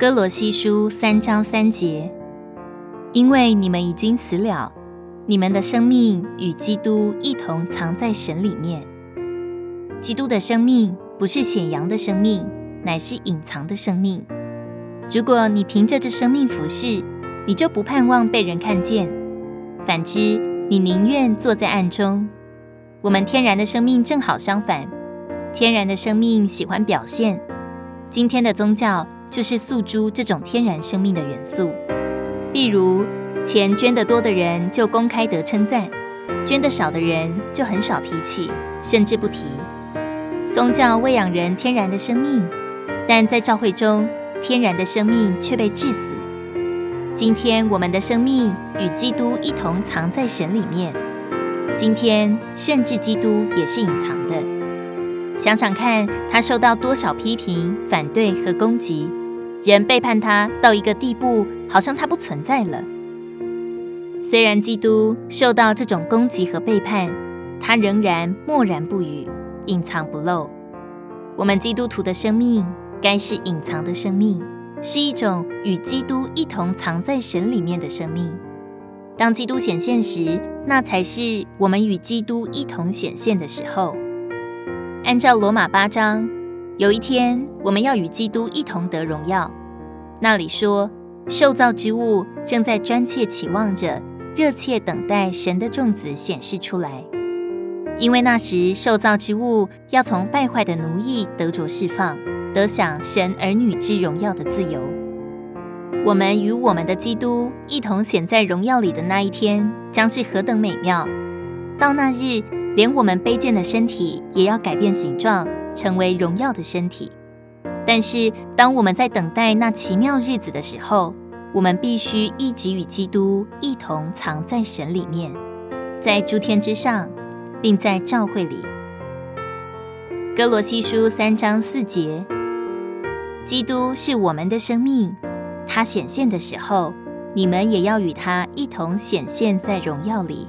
哥罗西书三章三节，因为你们已经死了，你们的生命与基督一同藏在神里面。基督的生命不是显扬的生命，乃是隐藏的生命。如果你凭着这生命服侍，你就不盼望被人看见；反之，你宁愿坐在暗中。我们天然的生命正好相反，天然的生命喜欢表现。今天的宗教就是诉诸这种天然生命的元素，例如钱捐得多的人就公开得称赞，捐得少的人就很少提起，甚至不提。宗教喂养人天然的生命，但在教会中，天然的生命却被致死。今天我们的生命与基督一同藏在神里面。今天甚至基督也是隐藏的。想想看，他受到多少批评、反对和攻击，人背叛他到一个地步，好像他不存在了。虽然基督受到这种攻击和背叛，他仍然默然不语。隐藏不露，我们基督徒的生命该是隐藏的生命，是一种与基督一同藏在神里面的生命。当基督显现时，那才是我们与基督一同显现的时候。按照罗马八章，有一天我们要与基督一同得荣耀。那里说，受造之物正在专切期望着，热切等待神的众子显示出来。因为那时受造之物要从败坏的奴役得着释放，得享神儿女之荣耀的自由。我们与我们的基督一同显在荣耀里的那一天，将是何等美妙！到那日，连我们卑贱的身体也要改变形状，成为荣耀的身体。但是，当我们在等待那奇妙日子的时候，我们必须一直与基督一同藏在神里面，在诸天之上。并在教会里，歌罗西书三章四节，基督是我们的生命，他显现的时候，你们也要与他一同显现在荣耀里。